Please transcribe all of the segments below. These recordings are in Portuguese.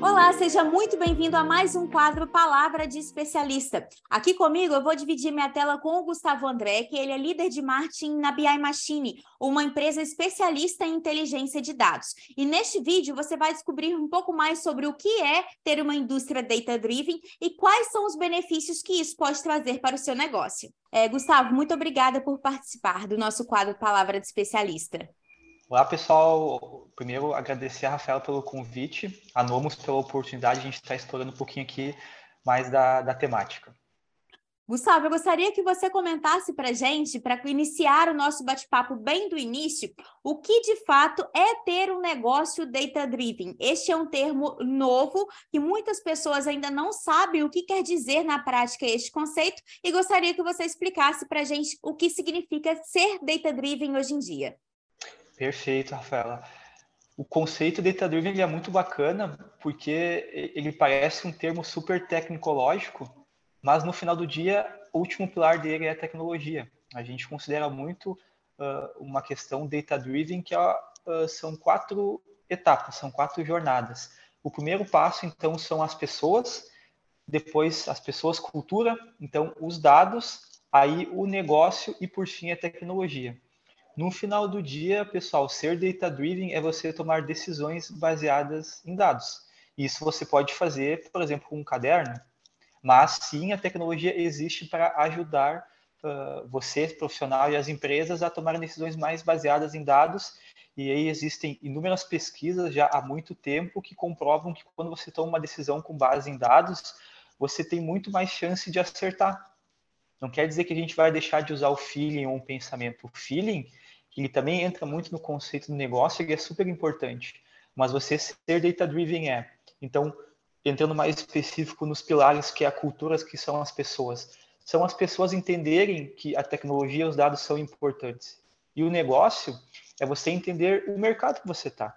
Olá, seja muito bem-vindo a mais um quadro Palavra de Especialista. Aqui comigo eu vou dividir minha tela com o Gustavo André, que ele é líder de marketing na BI Machine, uma empresa especialista em inteligência de dados. E neste vídeo você vai descobrir um pouco mais sobre o que é ter uma indústria data-driven e quais são os benefícios que isso pode trazer para o seu negócio. É, Gustavo, muito obrigada por participar do nosso quadro Palavra de Especialista. Olá, pessoal. Primeiro, agradecer a Rafaela pelo convite, a Nomos pela oportunidade de a gente estar explorando um pouquinho aqui mais da, da temática. Gustavo, eu gostaria que você comentasse para gente, para iniciar o nosso bate-papo bem do início, o que de fato é ter um negócio data-driven. Este é um termo novo que muitas pessoas ainda não sabem o que quer dizer na prática este conceito e gostaria que você explicasse para gente o que significa ser data-driven hoje em dia. Perfeito, Rafaela. O conceito Data Driven é muito bacana porque ele parece um termo super tecnológico, mas no final do dia, o último pilar dele é a tecnologia. A gente considera muito uh, uma questão Data Driven que uh, são quatro etapas, são quatro jornadas. O primeiro passo, então, são as pessoas, depois as pessoas, cultura, então os dados, aí o negócio e por fim a tecnologia. No final do dia, pessoal, ser data-driven é você tomar decisões baseadas em dados. Isso você pode fazer, por exemplo, com um caderno, mas sim a tecnologia existe para ajudar uh, você, profissional, e as empresas a tomarem decisões mais baseadas em dados. E aí existem inúmeras pesquisas já há muito tempo que comprovam que quando você toma uma decisão com base em dados, você tem muito mais chance de acertar. Não quer dizer que a gente vai deixar de usar o feeling ou um pensamento. O feeling ele também entra muito no conceito do negócio, ele é super importante. Mas você ser data-driven é. Então, entrando mais específico nos pilares que é a cultura, que são as pessoas. São as pessoas entenderem que a tecnologia e os dados são importantes. E o negócio é você entender o mercado que você está.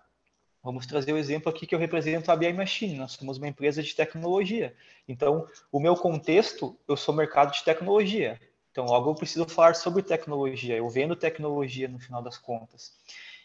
Vamos trazer o exemplo aqui que eu represento a BI Machine. Nós somos uma empresa de tecnologia. Então, o meu contexto, eu sou mercado de tecnologia. Então, logo eu preciso falar sobre tecnologia, eu vendo tecnologia no final das contas.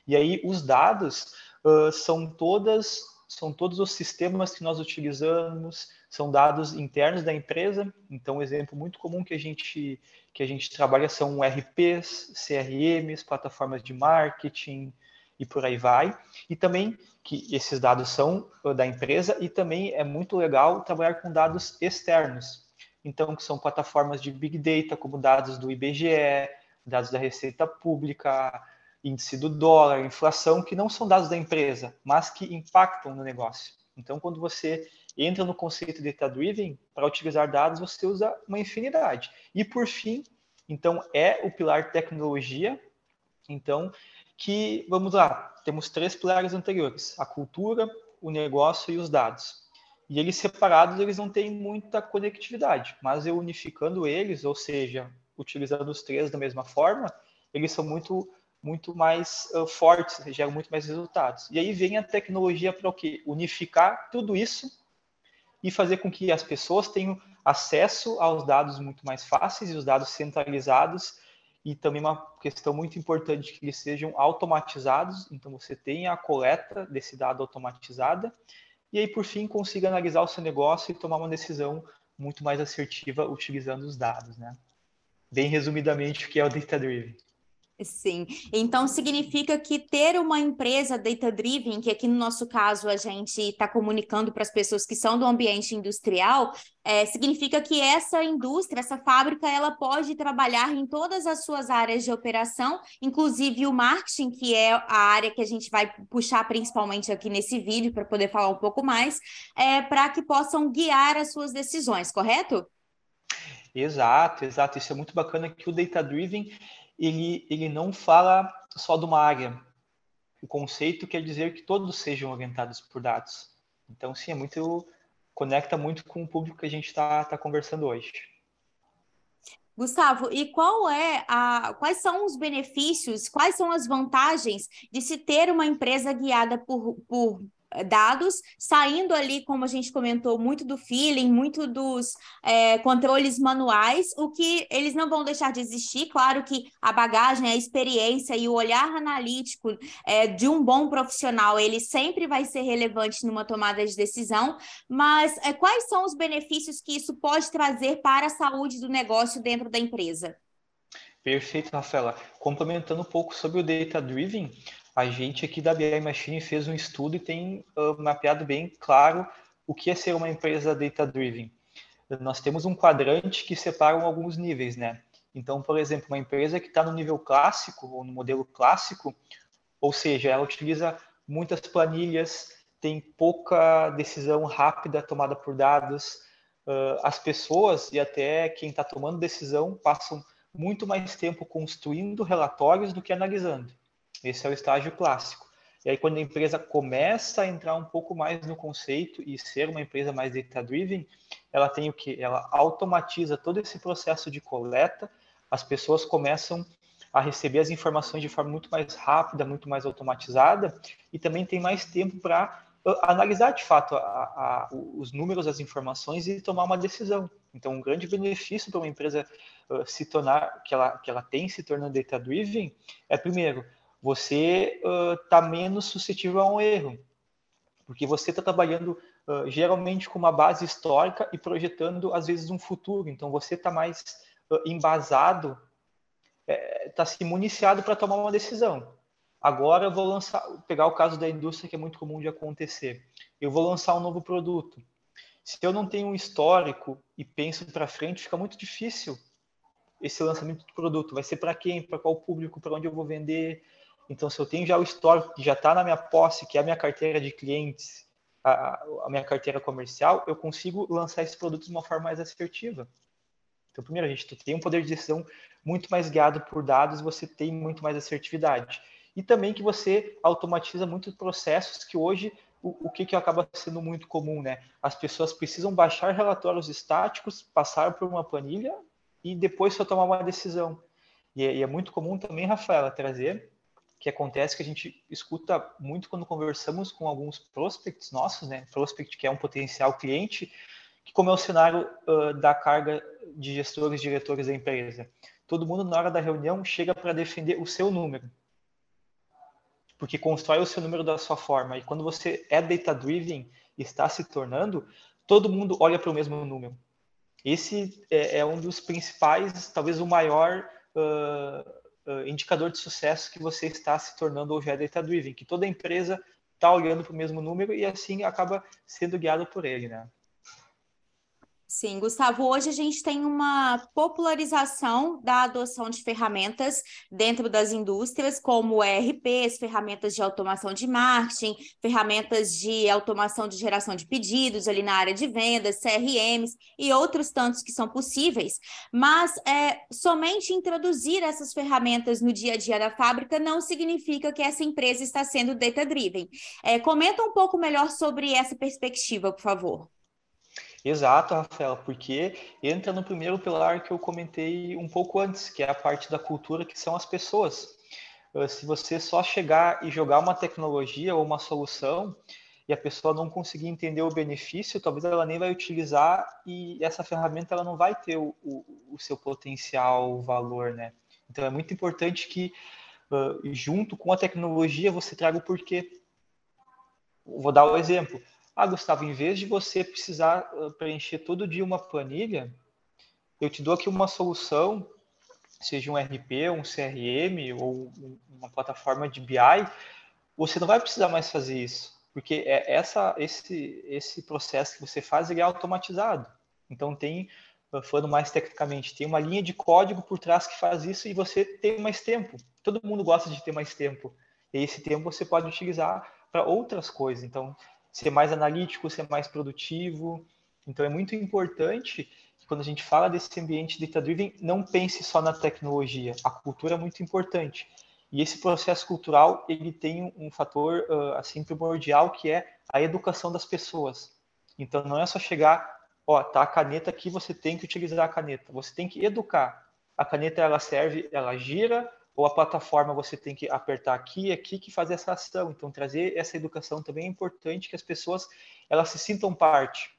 E aí, os dados uh, são todas são todos os sistemas que nós utilizamos, são dados internos da empresa. Então, um exemplo muito comum que a gente que a gente trabalha são RPs, CRMs, plataformas de marketing e por aí vai. E também que esses dados são da empresa e também é muito legal trabalhar com dados externos então que são plataformas de Big Data, como dados do IBGE, dados da Receita Pública, índice do dólar, inflação, que não são dados da empresa, mas que impactam no negócio. Então, quando você entra no conceito de data driven, para utilizar dados, você usa uma infinidade. E por fim, então é o pilar tecnologia. Então, que vamos lá, temos três pilares anteriores: a cultura, o negócio e os dados. E eles separados, eles não têm muita conectividade, mas eu unificando eles, ou seja, utilizando os três da mesma forma, eles são muito muito mais uh, fortes, geram muito mais resultados. E aí vem a tecnologia para o quê? Unificar tudo isso e fazer com que as pessoas tenham acesso aos dados muito mais fáceis e os dados centralizados e também uma questão muito importante que eles sejam automatizados, então você tenha a coleta desse dado automatizada e aí, por fim, consiga analisar o seu negócio e tomar uma decisão muito mais assertiva utilizando os dados, né? Bem resumidamente, o que é o Data Driven. Sim, então significa que ter uma empresa data-driven, que aqui no nosso caso a gente está comunicando para as pessoas que são do ambiente industrial, é, significa que essa indústria, essa fábrica, ela pode trabalhar em todas as suas áreas de operação, inclusive o marketing, que é a área que a gente vai puxar principalmente aqui nesse vídeo para poder falar um pouco mais, é, para que possam guiar as suas decisões, correto? Exato, exato. Isso é muito bacana que o data driven ele, ele não fala só de uma área. O conceito quer dizer que todos sejam orientados por dados. Então, sim, é muito conecta muito com o público que a gente está tá conversando hoje. Gustavo, e qual é a, quais são os benefícios, quais são as vantagens de se ter uma empresa guiada por, por dados, saindo ali, como a gente comentou, muito do feeling, muito dos é, controles manuais, o que eles não vão deixar de existir. Claro que a bagagem, a experiência e o olhar analítico é, de um bom profissional, ele sempre vai ser relevante numa tomada de decisão, mas é, quais são os benefícios que isso pode trazer para a saúde do negócio dentro da empresa? Perfeito, Rafaela. Complementando um pouco sobre o Data Driven, a gente aqui da BI Machine fez um estudo e tem uh, mapeado bem claro o que é ser uma empresa Data Driven. Nós temos um quadrante que separa alguns níveis, né? Então, por exemplo, uma empresa que está no nível clássico ou no modelo clássico, ou seja, ela utiliza muitas planilhas, tem pouca decisão rápida tomada por dados, uh, as pessoas e até quem está tomando decisão passam muito mais tempo construindo relatórios do que analisando. Esse é o estágio clássico. E aí, quando a empresa começa a entrar um pouco mais no conceito e ser uma empresa mais data-driven, ela tem o que? Ela automatiza todo esse processo de coleta, as pessoas começam a receber as informações de forma muito mais rápida, muito mais automatizada, e também tem mais tempo para analisar de fato a, a, os números, as informações e tomar uma decisão. Então, um grande benefício para uma empresa uh, se tornar, que ela, que ela tem se tornando data-driven, é, primeiro, você está uh, menos suscetível a um erro, porque você está trabalhando uh, geralmente com uma base histórica e projetando, às vezes, um futuro. Então, você está mais embasado, está é, se municiado para tomar uma decisão. Agora eu vou lançar, pegar o caso da indústria que é muito comum de acontecer. Eu vou lançar um novo produto. Se eu não tenho um histórico e penso para frente, fica muito difícil esse lançamento do produto. Vai ser para quem? Para qual público? Para onde eu vou vender? Então, se eu tenho já o histórico que já está na minha posse, que é a minha carteira de clientes, a, a, minha carteira comercial, eu consigo lançar esse produto de uma forma mais assertiva. Então, primeiro, a gente tem um poder de decisão muito mais guiado por dados, você tem muito mais assertividade e também que você automatiza muitos processos que hoje o, que, que acaba sendo muito comum, né? As pessoas precisam baixar relatórios estáticos, passar por uma planilha e depois só tomar uma decisão. E é, e é muito comum também, Rafaela, trazer que acontece que a gente escuta muito quando conversamos com alguns prospects nossos, né? Prospect que é um potencial cliente, que como é o cenário uh, da carga de gestores, diretores da empresa. Todo mundo na hora da reunião chega para defender o seu número porque constrói o seu número da sua forma. E quando você é data-driven e está se tornando, todo mundo olha para o mesmo número. Esse é, é, um dos principais, talvez o maior uh, uh, indicador de sucesso que você está se tornando hoje é data-driven, que toda empresa está olhando para o mesmo número e assim acaba sendo guiado por ele, né? Sim, Gustavo, hoje a gente tem uma popularização da adoção de ferramentas dentro das indústrias, como ERPs, ferramentas de automação de marketing, ferramentas de automação de geração de pedidos ali na área de vendas, CRMs e outros tantos que são possíveis. Mas é, somente introduzir essas ferramentas no dia a dia da fábrica não significa que essa empresa está sendo data-driven. É, comenta um pouco melhor sobre essa perspectiva, por favor. Exato, Rafaela, porque entra no primeiro pilar que eu comentei um pouco antes, que é a parte da cultura, que são as pessoas. Ah, se você só chegar e jogar uma tecnologia ou uma solução e a pessoa não conseguir entender o benefício, talvez ela nem vai utilizar e essa ferramenta ela não vai ter o, o, o seu potencial valor, né? Então é muito importante que uh, junto com a tecnologia você traga o porquê. Vou dar o um exemplo ah, Gustavo, em vez de você precisar ah, preencher todo dia uma planilha, eu te dou aqui uma solução, seja um RP, um CRM ou uma plataforma de BI, você não vai precisar mais fazer isso, porque é essa, esse, esse processo que você faz ele é automatizado. Então tem, ah, falando mais tecnicamente, tem uma linha de código por trás que faz isso e você tem mais tempo. Todo mundo gosta de ter mais tempo. E esse tempo você pode utilizar para outras coisas. Então, ser mais analítico, ser mais produtivo. Então é muito importante que quando a gente fala desse ambiente data-driven, não pense só na tecnologia. A cultura é muito importante. E esse processo cultural, ele tem um fator uh, assim primordial que é a educação das pessoas. Então não é só chegar, ó, tá a caneta aqui, você tem que utilizar a caneta. Você tem que educar. A caneta ela serve, ela gira ou a plataforma você tem que apertar aqui, aqui que fazer essa ação. Então trazer essa educação também é importante que as pessoas elas se sintam parte.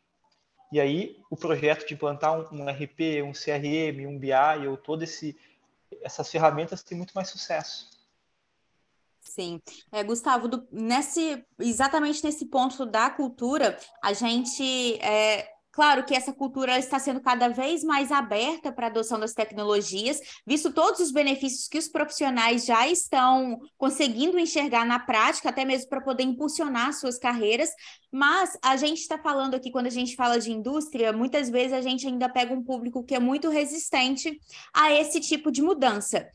E aí o projeto de implantar um, um RP, um CRM, um BI ou todo esse essas ferramentas tem muito mais sucesso. Sim. É, Gustavo, do, nesse, exatamente nesse ponto da cultura, a gente é, Claro que essa cultura está sendo cada vez mais aberta para a adoção das tecnologias, visto todos os benefícios que os profissionais já estão conseguindo enxergar na prática, até mesmo para poder impulsionar suas carreiras. Mas a gente está falando aqui, quando a gente fala de indústria, muitas vezes a gente ainda pega um público que é muito resistente a esse tipo de mudança.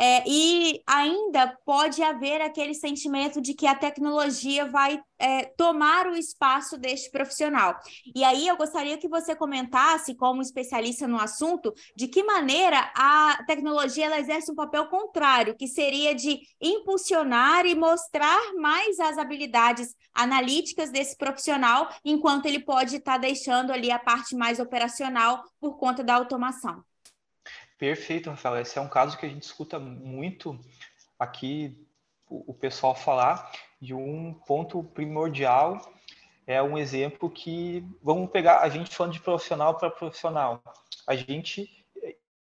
É, e ainda pode haver aquele sentimento de que a tecnologia vai é, tomar o espaço deste profissional. E aí eu gostaria que você comentasse, como especialista no assunto, de que maneira a tecnologia ela exerce um papel contrário, que seria de impulsionar e mostrar mais as habilidades analíticas desse profissional, enquanto ele pode estar tá deixando ali a parte mais operacional por conta da automação. Perfeito, Rafael. Esse é um caso que a gente escuta muito aqui o, pessoal falar de um ponto primordial. É um exemplo que vamos pegar a gente falando de profissional para profissional. A gente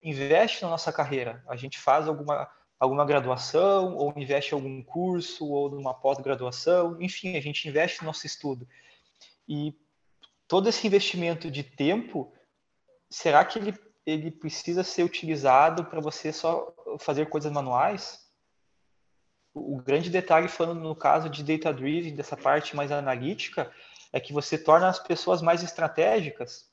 investe na nossa carreira, a gente faz alguma alguma graduação, ou investe em algum curso, ou numa pós-graduação, enfim, a gente investe no nosso estudo. E todo esse investimento de tempo, será que ele, ele precisa ser utilizado para você só fazer coisas manuais? O, grande detalhe, falando no caso de data driven, dessa parte mais analítica, é que você torna as pessoas mais estratégicas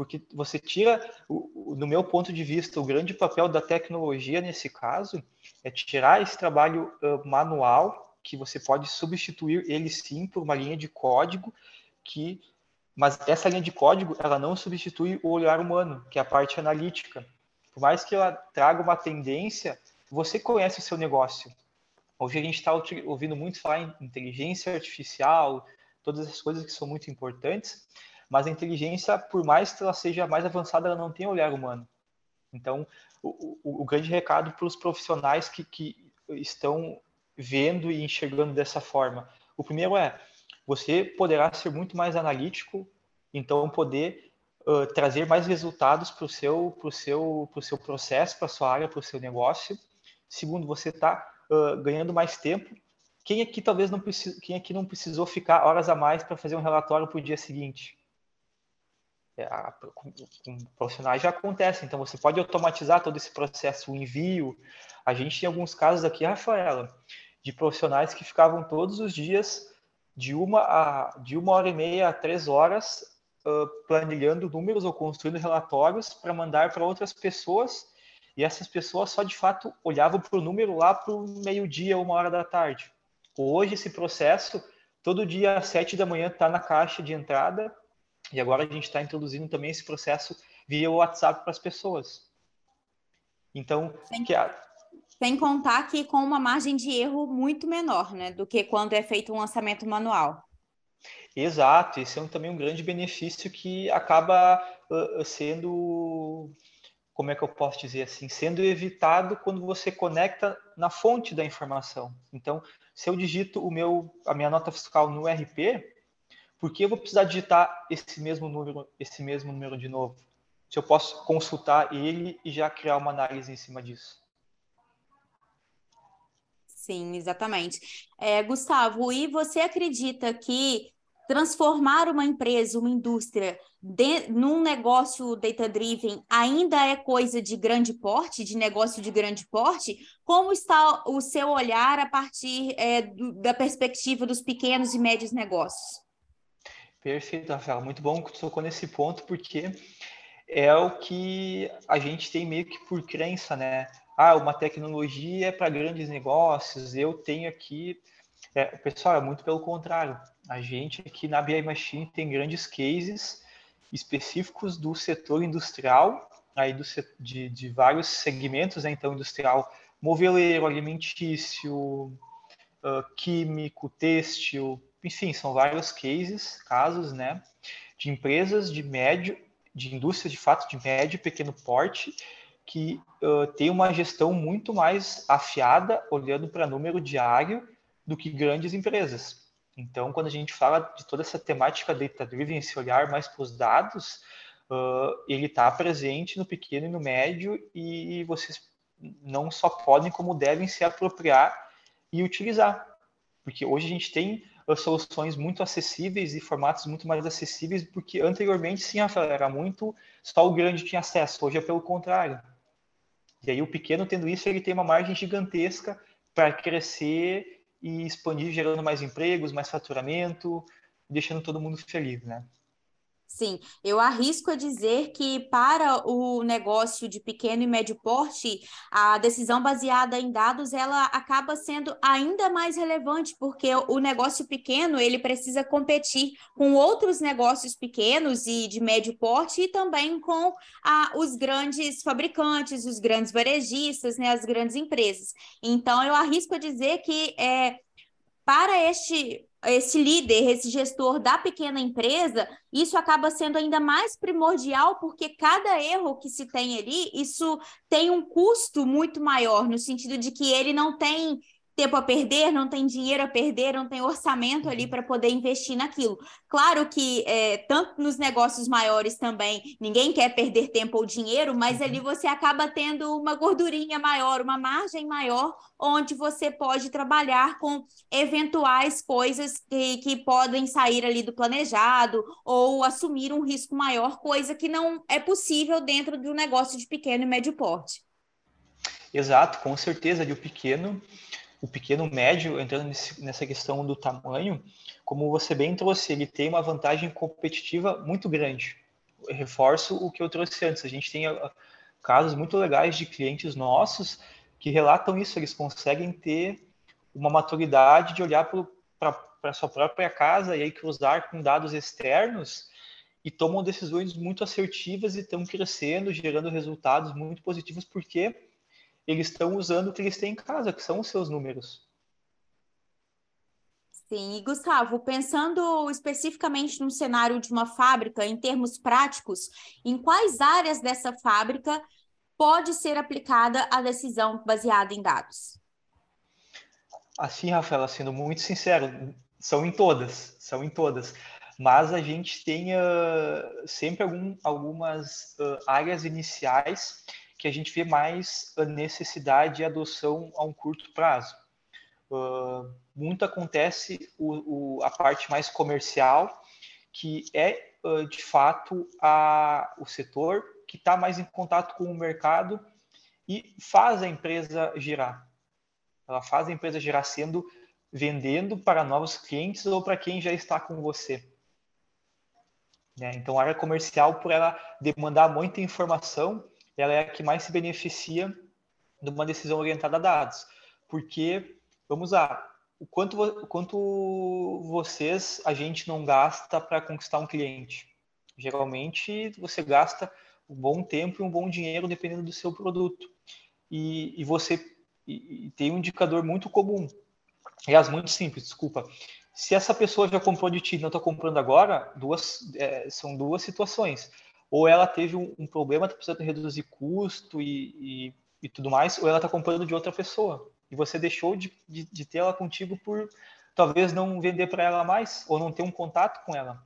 porque você tira, no meu ponto de vista, o grande papel da tecnologia nesse caso é tirar esse trabalho manual, que você pode substituir ele sim por uma linha de código, que, mas essa linha de código ela não substitui o olhar humano, que é a parte analítica. Por mais que ela traga uma tendência, você conhece o seu negócio. Hoje a gente está ouvindo muito falar em inteligência artificial, todas essas coisas que são muito importantes, mas a inteligência, por mais que ela seja mais avançada, ela não tem olhar humano. Então, o, o, o grande recado para os profissionais que, que estão vendo e enxergando dessa forma. O primeiro é, você poderá ser muito mais analítico, então poder uh, trazer mais resultados para o seu, pro seu, pro seu processo, para a sua área, para o seu negócio. Segundo, você está uh, ganhando mais tempo. Quem aqui talvez não precis... quem aqui não precisou ficar horas a mais para fazer um relatório para o dia seguinte? É, a, com, com profissionais já acontece, então você pode automatizar todo esse processo, o envio. A gente tem alguns casos aqui, Rafaela, de profissionais que ficavam todos os dias de uma, a, de uma hora e meia a três horas uh, planilhando números ou construindo relatórios para mandar para outras pessoas e essas pessoas só de fato olhavam para o número lá para o meio-dia, uma hora da tarde. Hoje esse processo, todo dia às sete da manhã está na caixa de entrada e agora a gente está introduzindo também esse processo via WhatsApp para as pessoas. Então, sem, que a... sem contar que com uma margem de erro muito menor, né, do que quando é feito um lançamento manual. Exato, esse é um, também um grande benefício que acaba uh, sendo, como é que eu posso dizer assim, sendo evitado quando você conecta na fonte da informação. Então, se eu digito o meu, a minha nota fiscal no RP, por que eu vou precisar digitar esse mesmo número, esse mesmo número de novo? Se eu posso consultar ele e já criar uma análise em cima disso. Sim, exatamente. É, Gustavo, e você acredita que transformar uma empresa, uma indústria, de, num negócio data-driven ainda é coisa de grande porte, de negócio de grande porte? Como está o seu olhar a partir é, do, da perspectiva dos pequenos e médios negócios? Perfeito, Rafael. Muito bom que tu tocou nesse ponto, porque é o que a gente tem meio que por crença, né? Ah, uma tecnologia é para grandes negócios, eu tenho aqui. É, pessoal, é muito pelo contrário. A gente aqui na BI Machine tem grandes cases específicos do setor industrial, aí do, de, de vários segmentos, né? então industrial moveleiro, alimentício, uh, químico, têxtil, enfim, são vários cases, casos, né, de empresas de médio, de indústrias de fato de médio e pequeno porte, que uh, tem uma gestão muito mais afiada, olhando para número diário, do que grandes empresas. Então, quando a gente fala de toda essa temática data-driven, esse olhar mais para os dados, uh, ele está presente no pequeno e no médio, e vocês não só podem, como devem se apropriar e utilizar. Porque hoje a gente tem soluções muito acessíveis e formatos muito mais acessíveis, porque anteriormente, sim, era muito, só o grande tinha acesso, hoje é pelo contrário. E aí o pequeno, tendo isso, ele tem uma margem gigantesca para crescer e expandir, gerando mais empregos, mais faturamento, deixando todo mundo feliz, né? Sim, eu arrisco a dizer que para o negócio de pequeno e médio porte, a decisão baseada em dados ela acaba sendo ainda mais relevante, porque o negócio pequeno ele precisa competir com outros negócios pequenos e de médio porte e também com a, os grandes fabricantes, os grandes varejistas, né, as grandes empresas. Então, eu arrisco a dizer que é, para este esse líder, esse gestor da pequena empresa, isso acaba sendo ainda mais primordial, porque cada erro que se tem ali, isso tem um custo muito maior, no sentido de que ele não tem tempo a perder, não tem dinheiro a perder, não tem orçamento ali para poder investir naquilo. Claro que é, tanto nos negócios maiores também ninguém quer perder tempo ou dinheiro, mas ali uhum. você acaba tendo uma gordurinha maior, uma margem maior, onde você pode trabalhar com eventuais coisas que, que podem sair ali do planejado ou assumir um risco maior, coisa que não é possível dentro de um negócio de pequeno e médio porte. Exato, com certeza, de o pequeno o pequeno médio, entrando nesse, nessa questão do tamanho, como você bem trouxe, ele tem uma vantagem competitiva muito grande. Eu reforço o que eu trouxe antes. A gente tem ah, casos muito legais de clientes nossos que relatam isso, eles conseguem ter uma maturidade de olhar para a sua própria casa e aí cruzar com dados externos e tomam decisões muito assertivas e estão crescendo, gerando resultados muito positivos, porque eles estão usando o que eles têm em casa, que são os seus números. Sim, e Gustavo, pensando especificamente no cenário de uma fábrica, em termos práticos, em quais áreas dessa fábrica pode ser aplicada a decisão baseada em dados? Assim, Rafaela, sendo muito sincero, são em todas, são em todas. Mas a gente tem uh, sempre algum, algumas uh, áreas iniciais que a gente vê mais a necessidade e adoção a um curto prazo. Uh, muito acontece o, o, a parte mais comercial, que é uh, de fato a, o setor que está mais em contato com o mercado e faz a empresa girar. Ela faz a empresa girar sendo vendendo para novos clientes ou para quem já está com você. Né? Então, a área comercial, por ela demandar muita informação, ela é a que mais se beneficia de uma decisão orientada a dados. Porque, vamos lá, o quanto, o quanto vocês, a gente não gasta para conquistar um cliente? Geralmente, você gasta um bom tempo e um bom dinheiro dependendo do seu produto. E, e você e, e tem um indicador muito comum, aliás, muito simples, desculpa. Se essa pessoa já comprou de ti e não está comprando agora, duas, é, são duas situações ou ela teve um, um problema, está precisando reduzir custo e, e, e, tudo mais, ou ela está comprando de outra pessoa. E você deixou de, de, de ter ela contigo por talvez não vender para ela mais, ou não ter um contato com ela.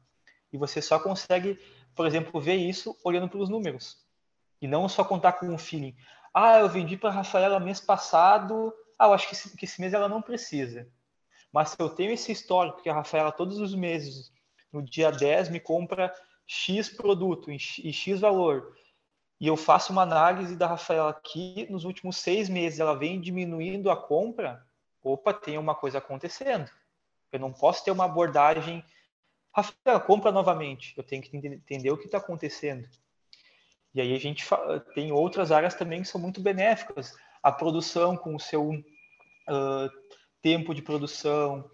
E você só consegue, por exemplo, ver isso olhando para os números. E não só contar com um feeling. Ah, eu vendi para a Rafaela mês passado. Ah, eu acho que esse, que esse mês ela não precisa. Mas se eu tenho esse histórico que a Rafaela todos os meses, no dia 10, me compra X produto e X valor, e eu faço uma análise da Rafaela aqui, nos últimos seis meses ela vem diminuindo a compra, opa, tem uma coisa acontecendo. Eu não posso ter uma abordagem, Rafaela, compra novamente. Eu tenho que entender o que está acontecendo. E aí a gente tem outras áreas também que são muito benéficas. A produção com o seu uh, tempo de produção,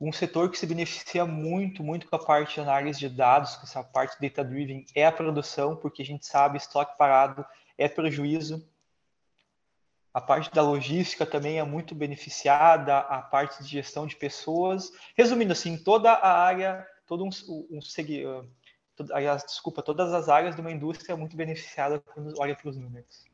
um setor que se beneficia muito, muito com a parte de análise de dados, com essa parte data-driven, é a produção, porque a gente sabe estoque parado é prejuízo. A parte da logística também é muito beneficiada, a parte de gestão de pessoas. Resumindo assim, toda a área, todo um, um, aliás, desculpa, todas as áreas de uma indústria é muito beneficiada quando olha para os números.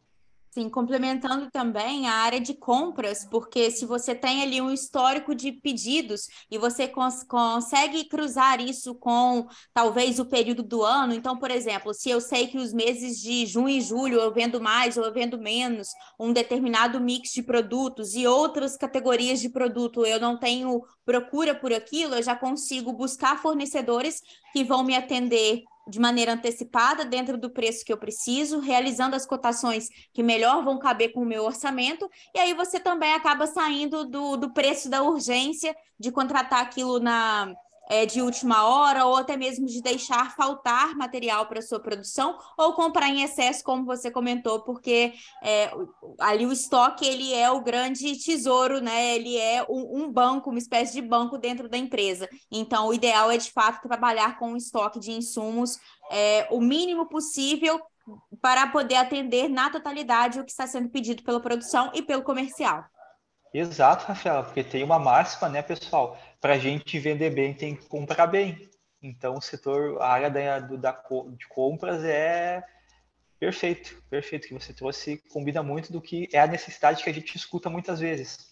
Sim, complementando também a área de compras, porque se você tem ali um histórico de pedidos e você cons consegue cruzar isso com talvez o período do ano, então, por exemplo, se eu sei que os meses de junho e julho eu vendo mais ou eu vendo menos um determinado mix de produtos e outras categorias de produto eu não tenho procura por aquilo, eu já consigo buscar fornecedores que vão me atender de maneira antecipada dentro do preço que eu preciso, realizando as cotações que melhor vão caber com o meu orçamento, e aí você também acaba saindo do, do preço da urgência de contratar aquilo na é, de última hora, ou até mesmo de deixar faltar material para sua produção, ou comprar em excesso, como você comentou, porque é, ali o estoque ele é o grande tesouro, né? Ele é um, um, banco, uma espécie de banco dentro da empresa. Então, o ideal é de fato trabalhar com um estoque de insumos é, o mínimo possível para poder atender na totalidade o que está sendo pedido pela produção e pelo comercial. Exato, Rafaela, porque tem uma máxima, né, pessoal? Para a gente vender bem, tem que comprar bem. Então, o setor, a área da, da, de compras é perfeito, perfeito que você trouxe, combina muito do que é a necessidade que a gente escuta muitas vezes.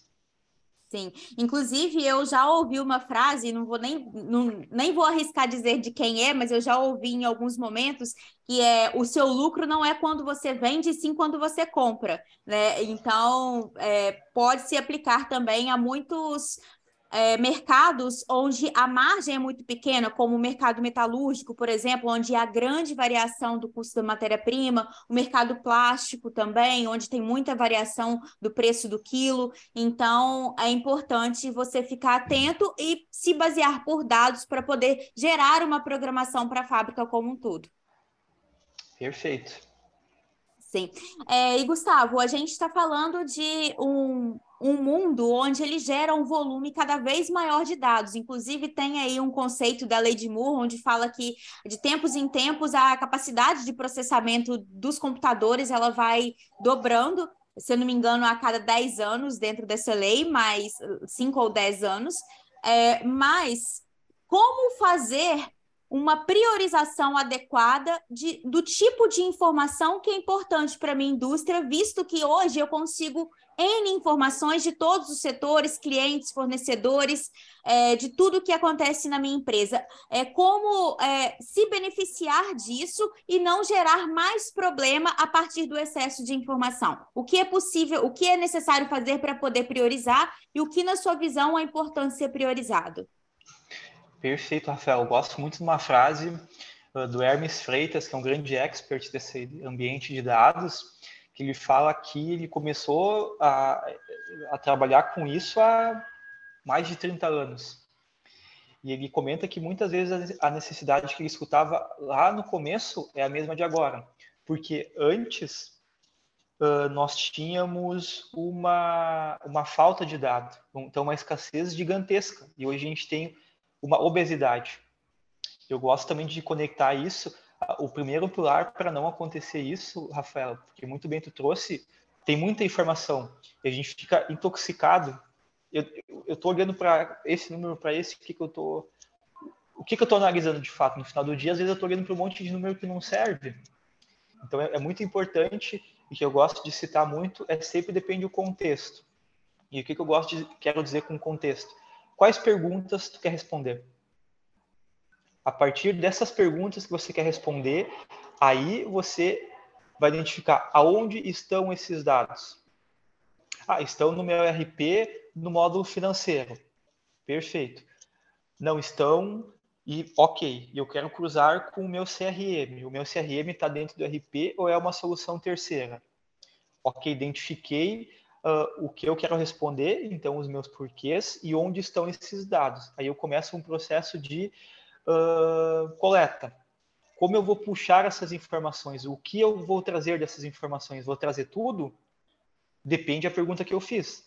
Sim, inclusive eu já ouvi uma frase, não vou nem, não, nem vou arriscar dizer de quem é, mas eu já ouvi em alguns momentos que é o seu lucro não é quando você vende, sim quando você compra, né? Então é, pode se aplicar também a muitos é, mercados onde a margem é muito pequena, como o mercado metalúrgico, por exemplo, onde há grande variação do custo da matéria-prima, o mercado plástico também, onde tem muita variação do preço do quilo. Então, é importante você ficar atento e se basear por dados para poder gerar uma programação para a fábrica como um todo. Perfeito. Sim. É, e Gustavo, a gente está falando de um, um mundo onde ele gera um volume cada vez maior de dados. Inclusive, tem aí um conceito da lei de Moore, onde fala que de tempos em tempos a capacidade de processamento dos computadores ela vai dobrando. Se eu não me engano, a cada 10 anos dentro dessa lei, mais 5 ou 10 anos. É, mas como fazer uma priorização adequada de, do tipo de informação que é importante para a minha indústria, visto que hoje eu consigo N informações de todos os setores, clientes, fornecedores, é, de tudo que acontece na minha empresa. É como é, se beneficiar disso e não gerar mais problema a partir do excesso de informação. O que é possível, o que é necessário fazer para poder priorizar e o que, na sua visão, é importante ser priorizado? Perfeito, Rafael. Eu gosto muito de uma frase uh, do Hermes Freitas, que é um grande expert desse ambiente de dados, ele fala que ele começou a, a trabalhar com isso há mais de 30 anos. E ele comenta que muitas vezes a necessidade que ele escutava lá no começo é a mesma de agora. Porque antes uh, nós tínhamos uma, uma falta de dados, então uma escassez gigantesca. E hoje a gente tem uma obesidade. Eu gosto também de conectar isso o primeiro pilar para não acontecer isso, Rafael, porque muito bem tu trouxe, tem muita informação e a gente fica intoxicado. Eu estou olhando para esse número, para esse, o que, que eu estou. O que, que eu estou analisando de fato no final do dia? Às vezes eu estou olhando para um monte de número que não serve. Então é, é muito importante e que eu gosto de citar muito é sempre depende do contexto. E o que, que eu gosto de quero dizer com contexto? Quais perguntas tu quer responder? A partir dessas perguntas que você quer responder, aí você vai identificar aonde estão esses dados. Ah, estão no meu RP, no módulo financeiro. Perfeito. Não estão e ok, eu quero cruzar com o meu CRM. O meu CRM está dentro do RP ou é uma solução terceira? Ok, identifiquei uh, o que eu quero responder, então os meus porquês e onde estão esses dados. Aí eu começo um processo de uh, coleta. Como eu vou puxar essas informações? O que eu vou trazer dessas informações? Vou trazer tudo? Depende da pergunta que eu fiz.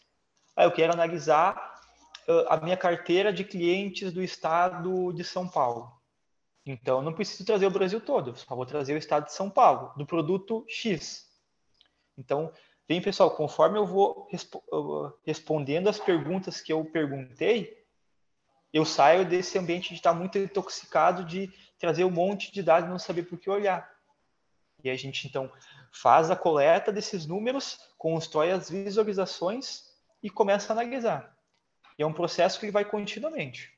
Ah, eu quero analisar uh, a minha carteira de clientes do estado de São Paulo. Então, eu não preciso trazer o Brasil todo, só vou trazer o estado de São Paulo, do produto X. Então, bem, pessoal, conforme eu vou resp respondendo as perguntas que eu perguntei, eu saio desse ambiente de estar muito intoxicado de trazer um monte de dados e não saber por que olhar. E a gente então faz a coleta desses números, constrói as visualizações e começa a analisar. E é um processo que ele vai continuamente.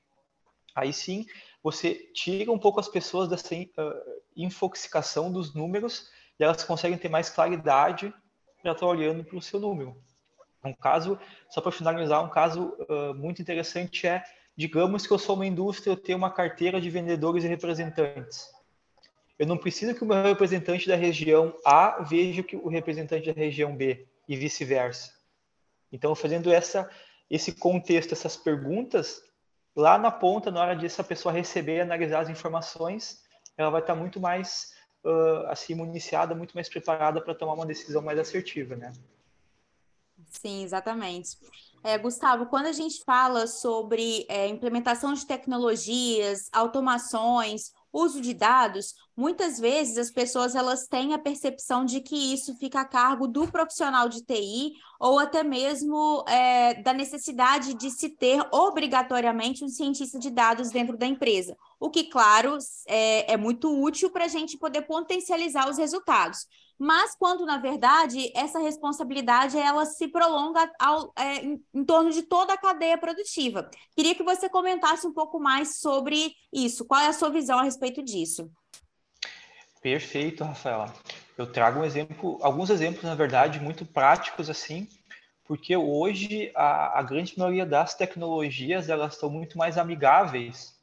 Aí sim, você tira um pouco as pessoas dessa uh, infoxicação dos números e elas conseguem ter mais claridade para estar olhando para o seu número. Um caso, só para finalizar, um caso uh, muito interessante é, digamos que eu sou uma indústria, eu tenho uma carteira de vendedores e representantes. Eu não preciso que o meu representante da região A veja que o representante da região B e vice-versa. Então, fazendo essa, esse contexto, essas perguntas, lá na ponta, na hora de essa pessoa receber e analisar as informações, ela vai estar muito mais uh, assim municiada, muito mais preparada para tomar uma decisão mais assertiva, né? Sim, exatamente. É, Gustavo, quando a gente fala sobre é, implementação de tecnologias, automações, uso de dados, muitas vezes as pessoas elas têm a percepção de que isso fica a cargo do profissional de TI ou até mesmo é, da necessidade de se ter obrigatoriamente um cientista de dados dentro da empresa, o que, claro, é, é muito útil para a gente poder potencializar os resultados mas quando, na verdade, essa responsabilidade ela se prolonga ao, é, em, em, torno de toda a cadeia produtiva. Queria que você comentasse um pouco mais sobre isso. Qual é a sua visão a respeito disso? Perfeito, Rafaela. Eu trago um exemplo, alguns exemplos, na verdade, muito práticos assim, porque hoje a, a grande maioria das tecnologias elas estão muito mais amigáveis.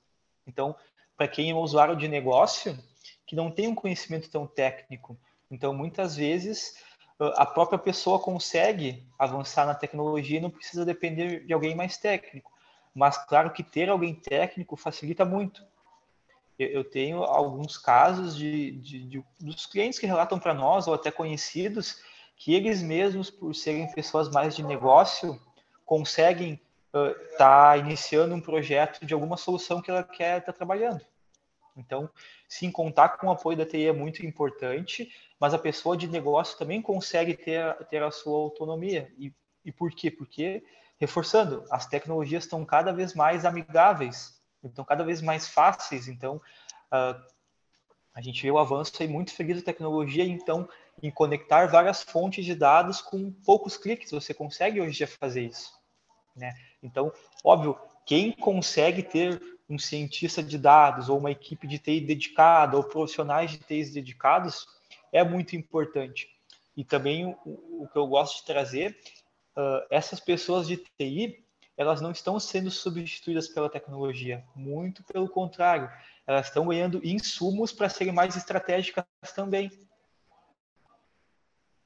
Então, para quem é um usuário de negócio que não tem um conhecimento tão técnico, então, muitas vezes, a própria pessoa consegue avançar na tecnologia e não precisa depender de alguém mais técnico. Mas, claro que ter alguém técnico facilita muito. Eu tenho alguns casos de, de, de dos clientes que relatam para nós, ou até conhecidos, que eles mesmos, por serem pessoas mais de negócio, conseguem estar uh, tá iniciando um projeto de alguma solução que ela quer estar tá trabalhando. Então, sim, contar com o apoio da TI é muito importante, mas a pessoa de negócio também consegue ter, ter a sua autonomia. E, e por quê? Porque, reforçando, as tecnologias estão cada vez mais amigáveis, estão cada vez mais fáceis. Então, uh, a gente vê o avanço aí muito feliz da tecnologia, então, em conectar várias fontes de dados com poucos cliques, você consegue hoje já fazer isso. Né? Então, óbvio, quem consegue ter um cientista de dados ou uma equipe de TI dedicada ou profissionais de TI dedicados é muito importante. E também o, o que eu gosto de trazer, uh, essas pessoas de TI, elas não estão sendo substituídas pela tecnologia, muito pelo contrário, elas estão ganhando insumos para serem mais estratégicas também.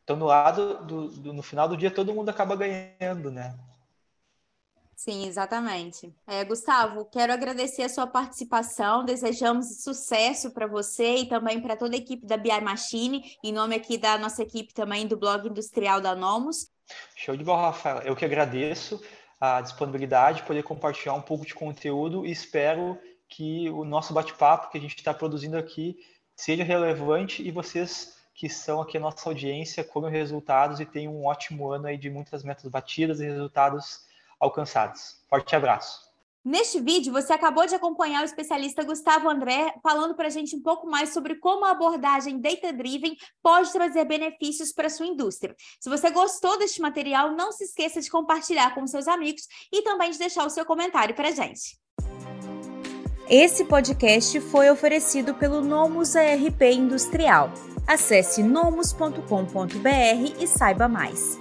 Então, no lado do, do, no final do dia, todo mundo acaba ganhando, né? Sim, exatamente. É, Gustavo, quero agradecer a sua participação, desejamos sucesso para você e também para toda a equipe da BI Machine, em nome aqui da nossa equipe também do blog industrial da Nomos. Show de bola, Rafael. Eu que agradeço a disponibilidade, poder compartilhar um pouco de conteúdo e espero que o nosso bate-papo que a gente está produzindo aqui seja relevante e vocês que são aqui a nossa audiência colhem resultados e tenham um ótimo ano aí de muitas metas batidas e resultados alcançados. Forte abraço. Neste vídeo, você acabou de acompanhar o especialista Gustavo André falando para a gente um pouco mais sobre como a abordagem data-driven pode trazer benefícios para a sua indústria. Se você gostou deste material, não se esqueça de compartilhar com seus amigos e também de deixar o seu comentário para a gente. Esse podcast foi oferecido pelo Nomus ARP Industrial. Acesse nomus.com.br e saiba mais.